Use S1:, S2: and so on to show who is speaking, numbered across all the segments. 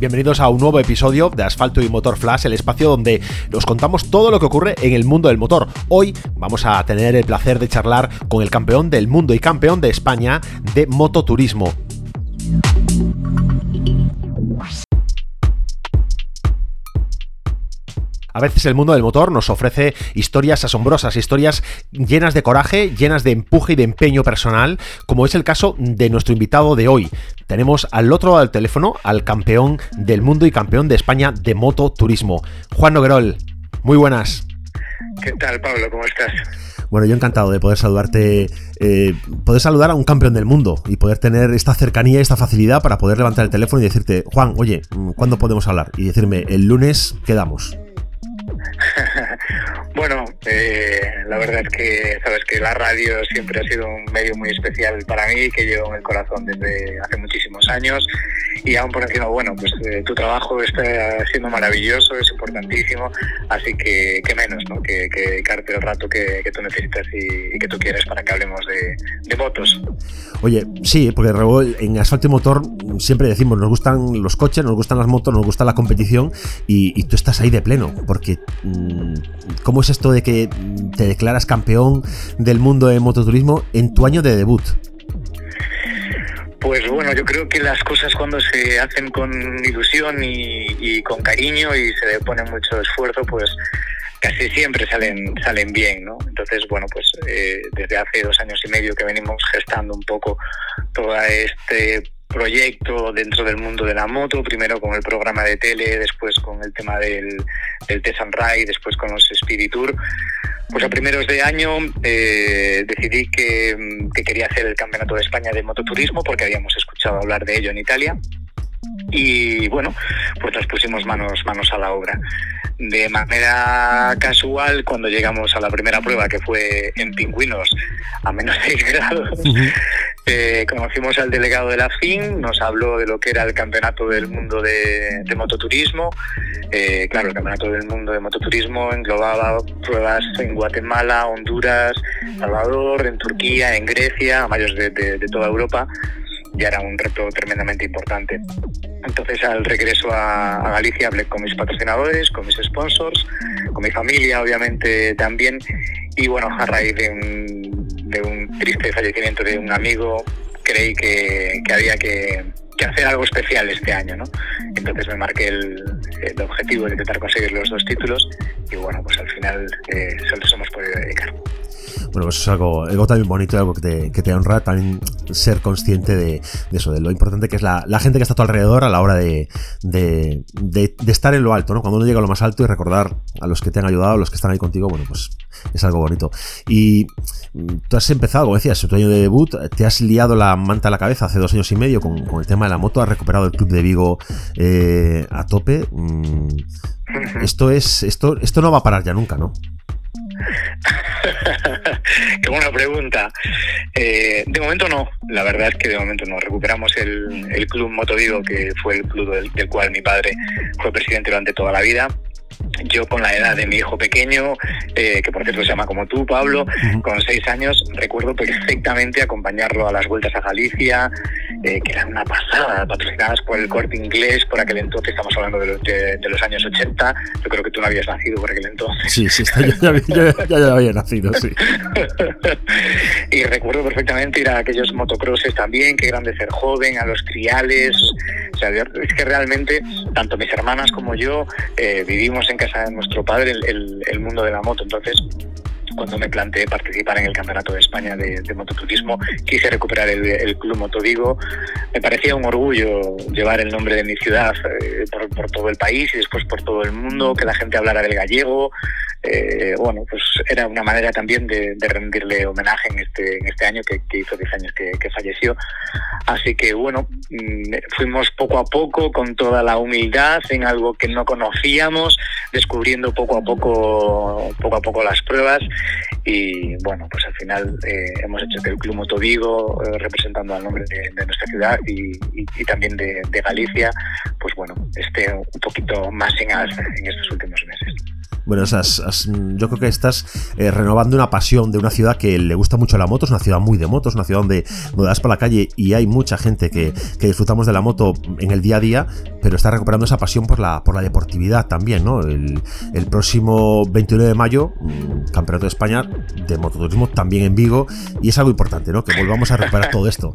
S1: Bienvenidos a un nuevo episodio de Asfalto y Motor Flash, el espacio donde nos contamos todo lo que ocurre en el mundo del motor. Hoy vamos a tener el placer de charlar con el campeón del mundo y campeón de España de mototurismo. A veces el mundo del motor nos ofrece historias asombrosas, historias llenas de coraje, llenas de empuje y de empeño personal, como es el caso de nuestro invitado de hoy. Tenemos al otro lado del teléfono al campeón del mundo y campeón de España de mototurismo, Juan Noguerol. Muy buenas.
S2: ¿Qué tal, Pablo? ¿Cómo estás?
S1: Bueno, yo encantado de poder saludarte, eh, poder saludar a un campeón del mundo y poder tener esta cercanía, esta facilidad para poder levantar el teléfono y decirte, Juan, oye, ¿cuándo podemos hablar? Y decirme, el lunes quedamos.
S2: Bueno, eh, la verdad es que sabes que la radio siempre ha sido un medio muy especial para mí, que llevo en el corazón desde hace muchísimos años y aún por encima, bueno, pues eh, tu trabajo está siendo maravilloso, es importantísimo, así que, qué menos, ¿no? Que, que dedicarte el rato que, tú necesitas y, que tú quieres para que hablemos de, de motos.
S1: Oye, sí, porque en Asfalto y Motor siempre decimos, nos gustan los coches, nos gustan las motos, nos gusta la competición y, tú estás ahí de pleno, porque mm, ¿cómo es esto de que te declaras campeón del mundo de mototurismo en tu año de debut?
S2: Pues bueno, yo creo que las cosas cuando se hacen con ilusión y, con cariño y se le pone mucho esfuerzo, pues casi siempre salen salen bien, ¿no? Entonces, bueno, pues eh, desde hace dos años y medio que venimos gestando un poco todo este proyecto dentro del mundo de la moto, primero con el programa de tele, después con el tema del, del Ride, después con los Spirit Tour. Pues a primeros de año eh, decidí que, que, quería hacer el Campeonato de España de Mototurismo porque habíamos escuchado hablar de ello en Italia. Y bueno, pues nos pusimos manos, manos a la obra de manera casual cuando llegamos a la primera prueba que fue en Pingüinos a menos 6 grados. Eh, conocimos al delegado de la FIN, nos habló de lo que era el Campeonato del Mundo de, Mototurismo. Eh, claro, el Campeonato del Mundo de Mototurismo englobaba pruebas en Guatemala, Honduras, Salvador, en Turquía, en Grecia, a mayores de toda Europa ya era un reto tremendamente importante. Entonces al regreso a, Galicia hablé con mis patrocinadores, con mis sponsors, con mi familia obviamente también y bueno, a raíz de un, triste fallecimiento de un amigo creí que, había que, hacer algo especial este año, ¿no? Entonces me marqué el, objetivo de intentar conseguir los dos títulos y bueno, pues al final eh, solo hemos podido dedicar.
S1: Bueno, pues es algo, algo también bonito, algo que te, que te honra también ser consciente de, eso, de lo importante que es la, gente que está a tu alrededor a la hora de, de, estar en lo alto, ¿no? Cuando uno llega a lo más alto y recordar a los que te han ayudado, a los que están ahí contigo, bueno, pues es algo bonito. Y tú has empezado, como decías, tu año de debut, te has liado la manta a la cabeza hace dos años y medio con, el tema de la moto, has recuperado el club de Vigo eh, a tope. Mm, esto es, esto, esto no va a parar ya nunca, ¿no?
S2: Qué buena pregunta. Eh, de momento no, la verdad es que de momento no. Recuperamos el, el Club Motovigo, que fue el club del, cual mi padre fue presidente durante toda la vida yo con la edad de mi hijo pequeño, eh, que por cierto se llama como tú, Pablo, con seis años, recuerdo perfectamente acompañarlo a las vueltas a Galicia, eh, que eran una pasada, patrocinadas por el corte inglés, por aquel entonces, estamos hablando de los, de, los, años 80, yo creo que tú no habías nacido por aquel entonces.
S1: Sí, sí, ya, ya, ya, había nacido, sí.
S2: y recuerdo perfectamente ir a aquellos motocrosses también, que eran de ser joven, a los triales, o sea, es que realmente, tanto mis hermanas como yo, eh, vivimos en casa de nuestro padre el, el, mundo de la moto. Entonces, cuando me planteé participar en el Campeonato de España de, de mototurismo, quise recuperar el, Club Motovigo. Me parecía un orgullo llevar el nombre de mi ciudad eh, por, por, todo el país y después por todo el mundo, que la gente hablara del gallego, eh, bueno, pues era una manera también de, rendirle homenaje en este, en este año que, hizo 10 años que, falleció. Así que bueno, mm, fuimos poco a poco con toda la humildad en algo que no conocíamos, descubriendo poco a poco, poco a poco las pruebas y bueno, pues al final eh, hemos hecho que el Club Moto Vigo, eh, representando al nombre de, nuestra ciudad y, también de, Galicia, pues bueno, esté un poquito más en alza en estos últimos meses.
S1: Bueno, yo creo que estás eh, renovando una pasión de una ciudad que le gusta mucho la moto, es una ciudad muy de motos, una ciudad donde, donde das por la calle y hay mucha gente que, disfrutamos de la moto en el día a día, pero está recuperando esa pasión por la, por la deportividad también, ¿no? El, el próximo 21 de mayo, mm, Campeonato de España de mototurismo también en Vigo, y es algo importante, ¿no? Que volvamos a recuperar todo esto.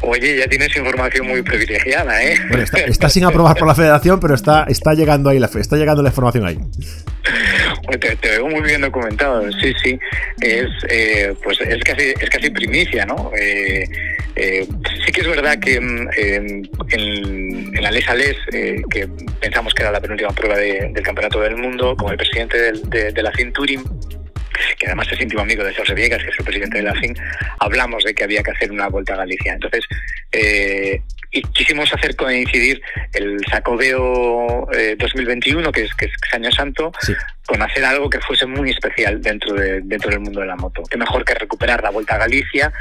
S2: Oye, ya tienes información muy privilegiada, ¿eh?
S1: Bueno, está, sin aprobar por la federación, pero está, está llegando ahí la está llegando la información ahí.
S2: te, veo muy bien documentado, sí, sí. Es, eh, pues es casi, es casi primicia, ¿no? Eh, eh, sí que es verdad que mm, en, la Les Les, que pensamos que era la penúltima prueba del Campeonato del Mundo, como el presidente de, de la Cinturing, que además es íntimo amigo de José Viegas, que es el presidente de la FIN, hablamos de que había que hacer una vuelta a Galicia. Entonces, eh, y quisimos hacer coincidir el Sacobeo 2021, que es, que es Año Santo, con hacer algo que fuese muy especial dentro, de, dentro del mundo de la moto. Qué mejor que recuperar la Vuelta a Galicia,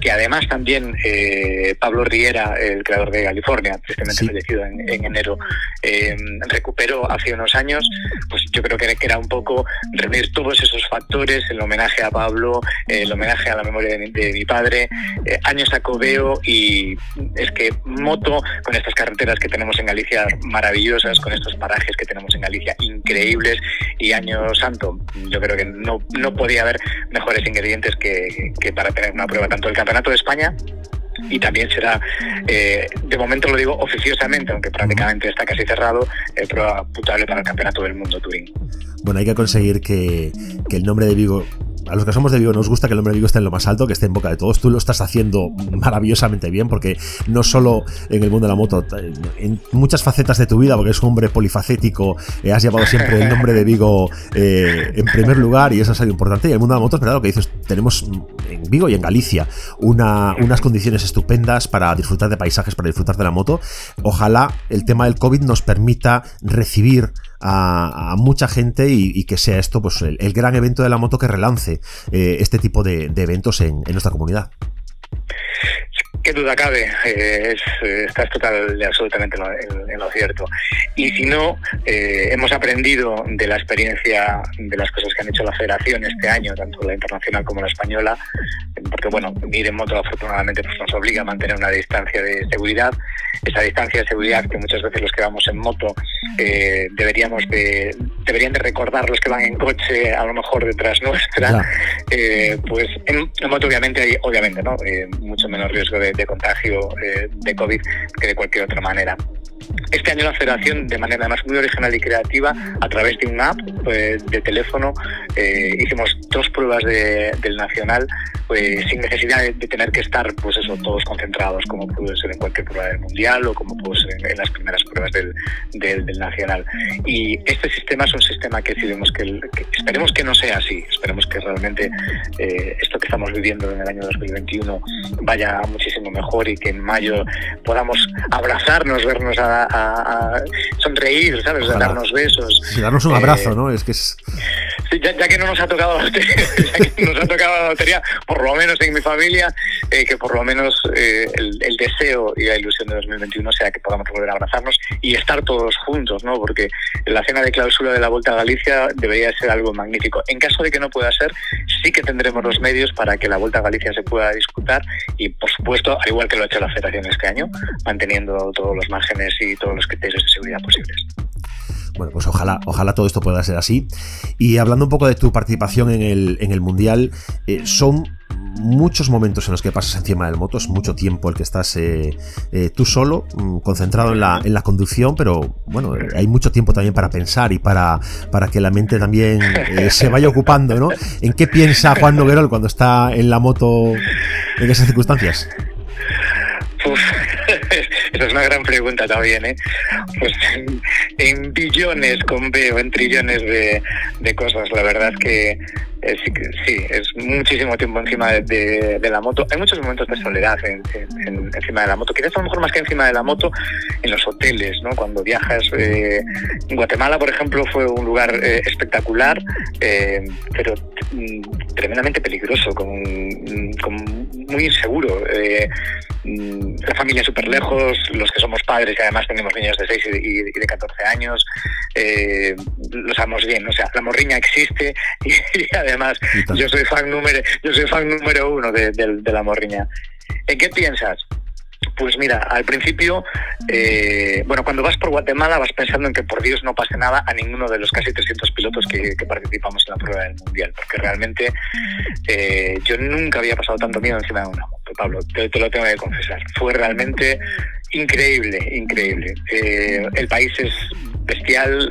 S2: que además también eh, Pablo Riera, el creador de California, tristemente fallecido en, enero, eh, recuperó hace unos años, pues yo creo que era un poco reunir todos esos factores, el homenaje a Pablo, el homenaje a la memoria de mi, padre, eh, años Sacobeo y es que moto con estas carreteras que tenemos en Galicia maravillosas, con estos parajes que tenemos en Galicia increíbles y año santo, yo creo que no, no podía haber mejores ingredientes que, que para tener una prueba tanto del Campeonato de España y también será, eh, de momento lo digo oficiosamente, aunque prácticamente está casi cerrado, eh, prueba putable para el Campeonato del Mundo Turing.
S1: Bueno, hay que conseguir que, que el nombre de Vigo a los que somos de Vigo nos gusta que el nombre de Vigo esté en lo más alto, que esté en boca de todos. Tú lo estás haciendo maravillosamente bien, porque no solo en el mundo de la moto, en muchas facetas de tu vida, porque es un hombre polifacético, eh, has llevado siempre el nombre de Vigo eh, en primer lugar y eso es algo importante. Y el mundo de la moto, es verdad lo que dices, tenemos en Vigo y en Galicia unas condiciones estupendas para disfrutar de paisajes, para disfrutar de la moto. Ojalá el tema del COVID nos permita recibir a, mucha gente y, que sea esto pues el, gran evento de la moto que relance eh, este tipo de, eventos en, nuestra comunidad.
S2: Qué duda cabe, eh, estás total absolutamente en, lo cierto. Y si no, eh, hemos aprendido de la experiencia de las cosas que han hecho la federación este año, tanto la internacional como la española, porque bueno, ir en moto afortunadamente pues, nos obliga a mantener una distancia de seguridad, esa distancia de seguridad que muchas veces los que vamos en moto eh, deberíamos de, deberían de recordar los que van en coche a lo mejor detrás nuestra, pues en, moto obviamente hay obviamente no mucho menos riesgo de de, contagio eh, de COVID que de cualquier otra manera. Este año la federación, de manera además muy original y creativa, a través de una app pues, de teléfono, eh, hicimos dos pruebas del Nacional pues, sin necesidad de, tener que estar pues eso, todos concentrados, como puede ser en cualquier prueba del Mundial o como puede ser en, las primeras pruebas del, del, Nacional. Y este sistema es un sistema que decidimos que, esperemos que no sea así, esperemos que realmente eh, esto que estamos viviendo en el año 2021 vaya muchísimo mejor y que en mayo podamos abrazarnos, vernos a, sonreír, ¿sabes? darnos besos.
S1: darnos un abrazo, eh, ¿no? Es que es...
S2: ya, que no nos ha tocado la lotería, nos ha tocado la lotería, por lo menos en mi familia, eh, que por lo menos eh, el, deseo y la ilusión de 2021 sea que podamos volver a abrazarnos y estar todos juntos, ¿no? Porque la cena de clausura de la Vuelta a Galicia debería ser algo magnífico. En caso de que no pueda ser, sí que tendremos los medios para que la Vuelta a Galicia se pueda disputar y, por supuesto, al igual que lo ha hecho la Federación este año, manteniendo todos los márgenes y todos los criterios de seguridad posibles.
S1: Bueno, pues ojalá, ojalá todo esto pueda ser así. Y hablando un poco de tu participación en el, en el Mundial, eh, son muchos momentos en los que pasas encima del moto, es mucho tiempo el que estás eh, eh, tú solo, mm, concentrado en la, en la conducción, pero bueno, hay mucho tiempo también para pensar y para, para que la mente también se vaya ocupando, ¿no? ¿En qué piensa Juan Noguerol cuando está en la moto en esas circunstancias?
S2: Esa es una gran pregunta también, ¿eh? Pues en, billones con B o en trillones de, de cosas. La verdad es que sí, es muchísimo tiempo encima de, la moto. Hay muchos momentos de soledad encima de la moto. Quizás a lo mejor más que encima de la moto, en los hoteles, ¿no? Cuando viajas. Eh, en Guatemala, por ejemplo, fue un lugar eh, espectacular, eh, pero mm, tremendamente peligroso, con, muy inseguro. la familia súper lejos los que somos padres y además tenemos niños de 6 y, de 14 años, eh, lo sabemos bien. O sea, la morriña existe y, además yo soy fan número, yo soy fan número uno de, de la morriña. ¿En qué piensas? Pues mira, al principio, eh, bueno, cuando vas por Guatemala vas pensando en que por Dios no pase nada a ninguno de los casi 300 pilotos que, participamos en la prueba del Mundial, porque realmente eh, yo nunca había pasado tanto miedo encima de una moto, Pablo, te, lo tengo que confesar. Fue realmente increíble, increíble. Eh, el país es bestial,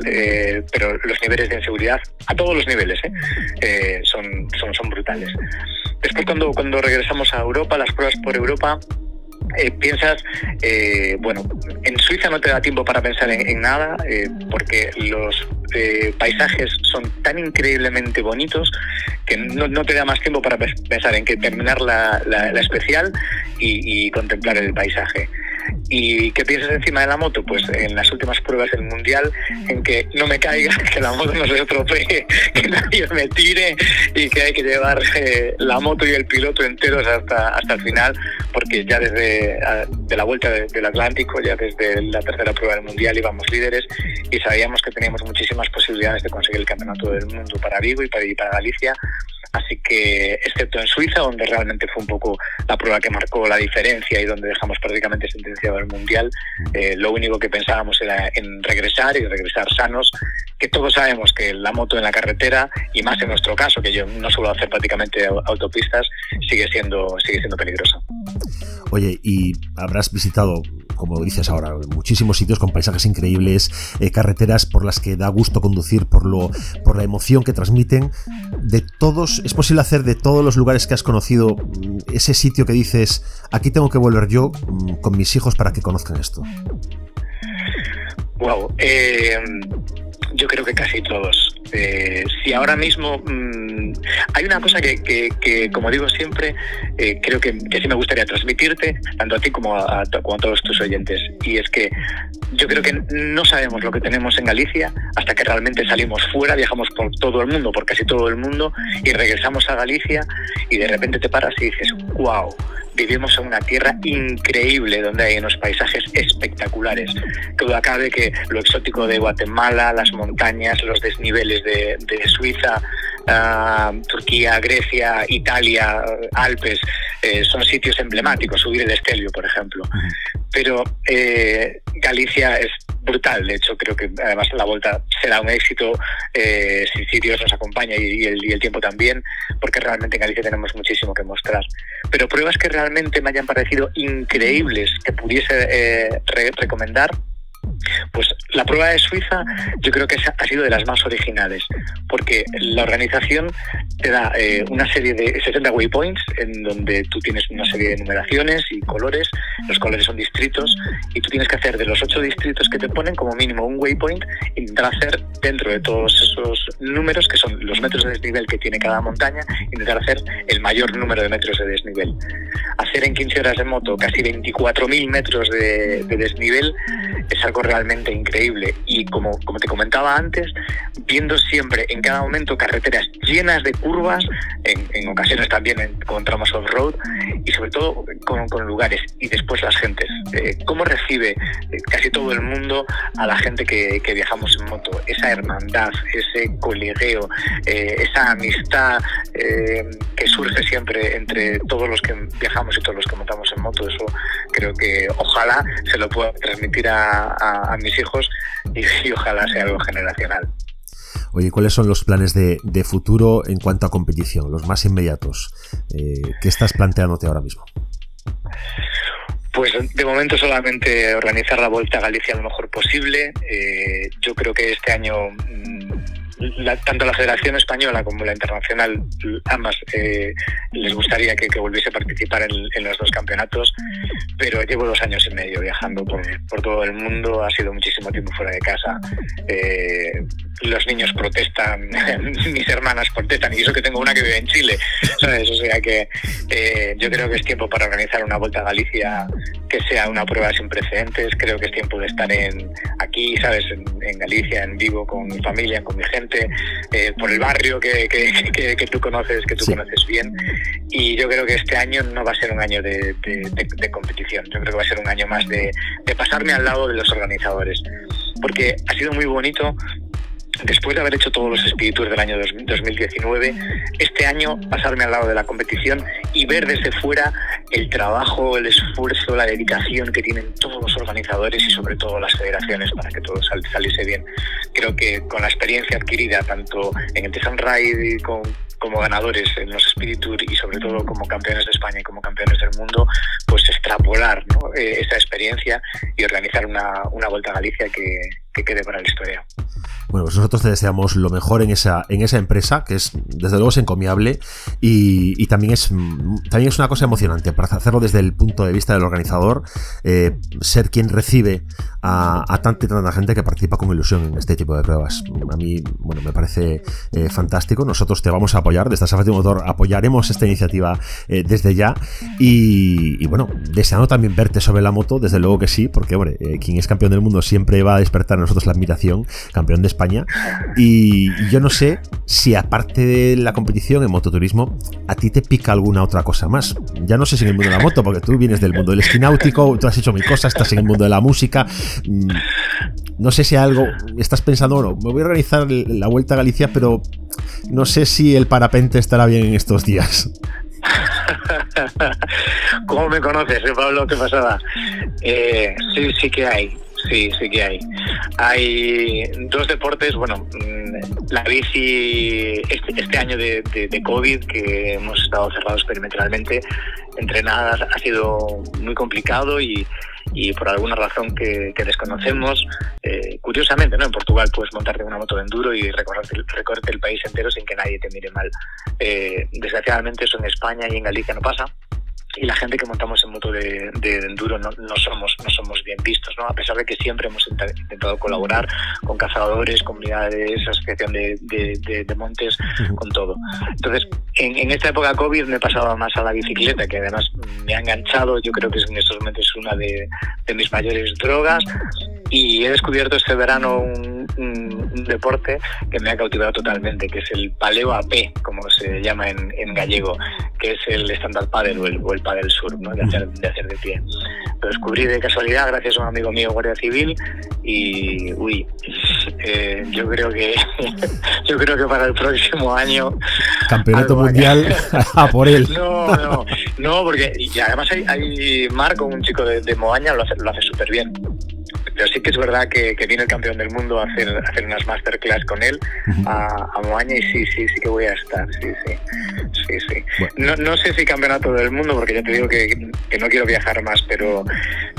S2: pero los niveles de inseguridad, a todos los niveles, son, son, son brutales. Después cuando, cuando regresamos a Europa, las pruebas por Europa, eh, piensas, eh, bueno, en Suiza no te da tiempo para pensar en, nada, eh, porque los paisajes son tan increíblemente bonitos que no, te da más tiempo para pensar en que terminar la, especial y, contemplar el paisaje. ¿Y qué piensas encima de la moto? Pues en las últimas pruebas del Mundial, en que no me caiga, que la moto no se estropee, que nadie me tire y que hay que llevar la moto y el piloto enteros hasta, hasta el final, porque ya desde de la vuelta del Atlántico, ya desde la tercera prueba del Mundial íbamos líderes y sabíamos que teníamos muchísimas posibilidades de conseguir el Campeonato del Mundo para Vigo y para, y para Galicia Así que, excepto en Suiza, donde realmente fue un poco la prueba que marcó la diferencia y donde dejamos prácticamente sentenciado el Mundial, eh, lo único que pensábamos era en regresar y regresar sanos, que todos sabemos que la moto en la carretera, y más en nuestro caso, que yo no suelo hacer prácticamente autopistas, sigue siendo, sigue siendo peligrosa.
S1: Oye, y habrás visitado como dices ahora, muchísimos sitios con paisajes increíbles, eh, carreteras por las que da gusto conducir, por, lo, por la emoción que transmiten. De todos, ¿es posible hacer de todos los lugares que has conocido mm, ese sitio que dices, aquí tengo que volver yo mm, con mis hijos para que conozcan esto?
S2: Wow, eh, yo creo que casi todos. Eh, si ahora mismo mm, hay una cosa que, como digo siempre, eh, creo que, sí me gustaría transmitirte, tanto a ti como a, todos tus oyentes, y es que yo creo que no sabemos lo que tenemos en Galicia hasta que realmente salimos fuera, viajamos por todo el mundo, por casi todo el mundo, y regresamos a Galicia y de repente te paras y dices, wow, vivimos en una tierra increíble donde hay unos paisajes espectaculares. Que duda cabe que lo exótico de Guatemala, las montañas, los desniveles de, Suiza, ah, Turquía, Grecia, Italia, Alpes, eh, son sitios emblemáticos, subir el Estelio, por ejemplo. Pero eh, Galicia es brutal. De hecho, creo que además la vuelta será un éxito eh, si, Dios nos acompaña y, el, tiempo también, porque realmente en Galicia tenemos muchísimo que mostrar. Pero pruebas que realmente me hayan parecido increíbles, que pudiese recomendar, pues la prueba de Suiza yo creo que ha sido de las más originales, porque la organización te da eh, una serie de 60 waypoints en donde tú tienes una serie de numeraciones y colores, los colores son distritos y tú tienes que hacer de los ocho distritos que te ponen como mínimo un waypoint, intentar hacer dentro de todos esos números que son los metros de desnivel que tiene cada montaña, intentar hacer el mayor número de metros de desnivel. Hacer en 15 horas de moto casi 24.000 metros de, de desnivel es algo realmente increíble. Y como, como te comentaba antes, viendo siempre en cada momento carreteras llenas de curvas, en, ocasiones también encontramos off-road, y sobre todo con, lugares y después las gentes. Eh, ¿Cómo recibe eh, casi todo el mundo a la gente que, viajamos en moto? Esa hermandad, ese coligueo, eh, esa amistad que surge siempre entre todos los que viajamos y todos los que montamos en moto. Eso creo que ojalá se lo pueda transmitir a, a, mis hijos y, ojalá sea algo generacional.
S1: Oye, ¿cuáles son los planes de, futuro en cuanto a competición, los más inmediatos? Eh, ¿Qué estás planteándote ahora mismo?
S2: Pues de momento solamente organizar la Vuelta a Galicia lo mejor posible. Eh, yo creo que este año mm, tanto la Federación Española como la Internacional, ambas eh, les gustaría que, volviese a participar en, los dos campeonatos, pero llevo dos años y medio viajando por, todo el mundo, ha sido muchísimo tiempo fuera de casa. Eh, los niños protestan, mis hermanas protestan, y eso que tengo una que vive en Chile, ¿sabes? O sea que eh, yo creo que es tiempo para organizar una vuelta a Galicia que sea una prueba sin precedentes. Creo que es tiempo de estar en aquí, ¿sabes? En, Galicia, en vivo, con mi familia, con mi gente, eh, por el barrio que, que, tú conoces, que tú conoces bien. Y yo creo que este año no va a ser un año de, competición. Yo creo que va a ser un año más de, de pasarme al lado de los organizadores. Porque ha sido muy bonito después de haber hecho todos los espíritus del año 2019, este año pasarme al lado de la competición y ver desde fuera el trabajo, el esfuerzo, la dedicación que tienen todos los organizadores y sobre todo las federaciones para que todo saliese bien. Creo que con la experiencia adquirida tanto en el Tesan Ride como ganadores en los Spiritur y sobre todo como campeones de España y como campeones del mundo, pues extrapolar eh, esa experiencia y organizar una, una Vuelta a Galicia que, que quede para la historia.
S1: Bueno, pues nosotros te deseamos lo mejor en esa, en esa empresa, que es, desde luego, es encomiable y, también, es, también es una cosa emocionante para hacerlo desde el punto de vista del organizador, eh, ser quien recibe a, tanta y tanta gente que participa con ilusión en este tipo de pruebas. A mí, bueno, me parece eh, fantástico. Nosotros te vamos a apoyar, desde Safety Motor apoyaremos esta iniciativa eh, desde ya y, bueno, deseando también verte sobre la moto, desde luego que sí, porque, hombre, quien es campeón del mundo siempre va a despertar en nosotros la admiración, campeón de España y yo no sé si aparte de la competición en mototurismo, a ti te pica alguna otra cosa más. Ya no sé si en el mundo de la moto, porque tú vienes del mundo del esquí náutico, tú has hecho mi cosa, estás en el mundo de la música. Mm, no sé si algo estás pensando, bueno, me voy a organizar la vuelta a Galicia, pero no sé si el parapente estará bien en estos días.
S2: ¿Cómo me conoces, Pablo? ¿Qué pasaba? Eh, sí, sí que hay. Sí, sí que hay. Hay dos deportes, bueno, mm, la bici este, este año de, COVID, que hemos estado cerrados perimetralmente, entrenadas ha sido muy complicado y, por alguna razón que, desconocemos, eh, curiosamente, ¿no? En Portugal puedes montarte una moto de enduro y recorrerte, el país entero sin que nadie te mire mal. Eh, desgraciadamente eso en España y en Galicia no pasa y la gente que montamos en moto de, enduro no, somos no somos bien vistos no a pesar de que siempre hemos intentado colaborar con cazadores comunidades asociación de, de montes con todo. Entonces en, esta época covid me pasaba más a la bicicleta que además me ha enganchado yo creo que en estos momentos es una de, mis mayores drogas. Y he descubierto este verano un, deporte que me ha cautivado totalmente, que es el paleo AP, como se llama en, gallego, que es el stand-up paddle o el, o el paddle surf, ¿no? de, hacer, de hacer de pie. Lo descubrí de casualidad gracias a un amigo mío, Guardia Civil, y uy, eh, yo creo que yo creo que para el próximo año
S1: campeonato mundial a por él.
S2: No, no, no, porque y además hay, hay Marco, un chico de, de Moaña, lo hace, lo hace súper bien. Pero sí que es verdad que, viene el campeón del mundo a hacer, hacer unas masterclass con él a, Moaña y sí, sí, sí que voy a estar, sí, sí. sí, sí. No, no sé si campeonato del mundo, porque ya te digo que, no quiero viajar más, pero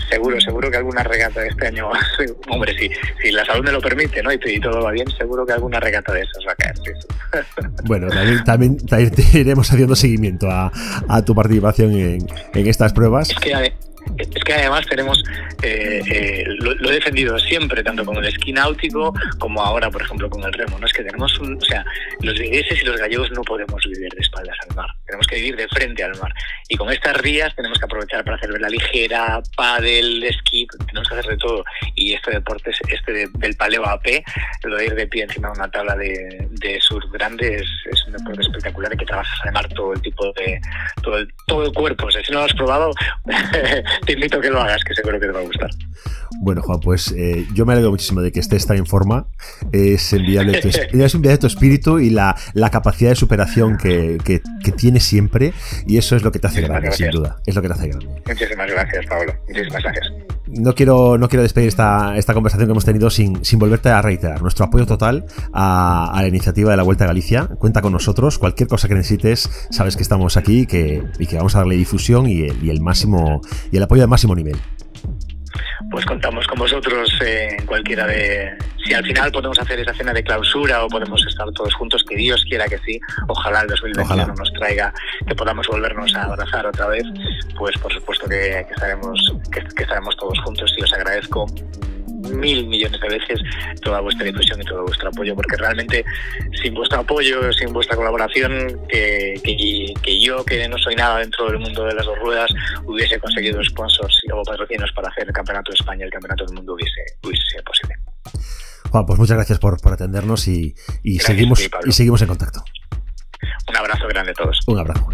S2: seguro, seguro que alguna regata de este año, hombre, sí, si la salud me lo permite, ¿no? Y, todo va bien, seguro que alguna regata de esas va a caer,
S1: Bueno, también, también, iremos haciendo seguimiento a, tu participación en, en estas pruebas.
S2: Es que, es que además tenemos, eh, eh, lo, he defendido siempre, tanto con el esquí náutico como ahora, por ejemplo, con el remo. No es que tenemos un, o sea, los vigueses y los gallegos no podemos vivir de espaldas al mar, tenemos que vivir de frente al mar. Y con estas rías tenemos que aprovechar para hacer la ligera, paddle, esquí, tenemos que hacer de todo. Y este deporte, este del paleo AP, lo de ir de pie encima de una tabla de, de surf grande, es, un deporte espectacular y que trabajas mar todo el tipo de, todo el, todo el cuerpo. O sea, si no lo has probado, te invito a que lo hagas, que seguro que te va a gustar.
S1: Bueno, Juan, pues eh, yo me alegro muchísimo de que estés tan en forma. Es enviarle tu, es tu espíritu y la, la capacidad de superación que, que, tiene siempre. Y eso es lo que te hace grande, sin duda. Es lo que te hace grande.
S2: Muchísimas gracias, Pablo. Muchísimas gracias.
S1: No quiero, no quiero despedir esta, esta conversación que hemos tenido sin, sin volverte a reiterar nuestro apoyo total a, la iniciativa de la Vuelta a Galicia. Cuenta con nosotros. Cualquier cosa que necesites, sabes que estamos aquí y que, y que vamos a darle difusión y el, y el máximo y el apoyo al máximo nivel
S2: pues contamos con vosotros en cualquiera de... Si al final podemos hacer esa cena de clausura o podemos estar todos juntos, que Dios quiera que sí, ojalá el 2021 nos traiga, que podamos volvernos a abrazar otra vez, pues por supuesto que, estaremos, que, estaremos todos juntos y os agradezco mil millones de veces toda vuestra difusión y todo vuestro apoyo, porque realmente sin vuestro apoyo, sin vuestra colaboración, que, que, yo, que no soy nada dentro del mundo de las dos ruedas, hubiese conseguido sponsors o patrocinios para hacer el Campeonato de España, el Campeonato del Mundo hubiese, hubiese sido posible.
S1: Juan, pues muchas gracias por, por atendernos y, y seguimos, y seguimos en contacto.
S2: Un abrazo grande a todos.
S1: Un abrazo.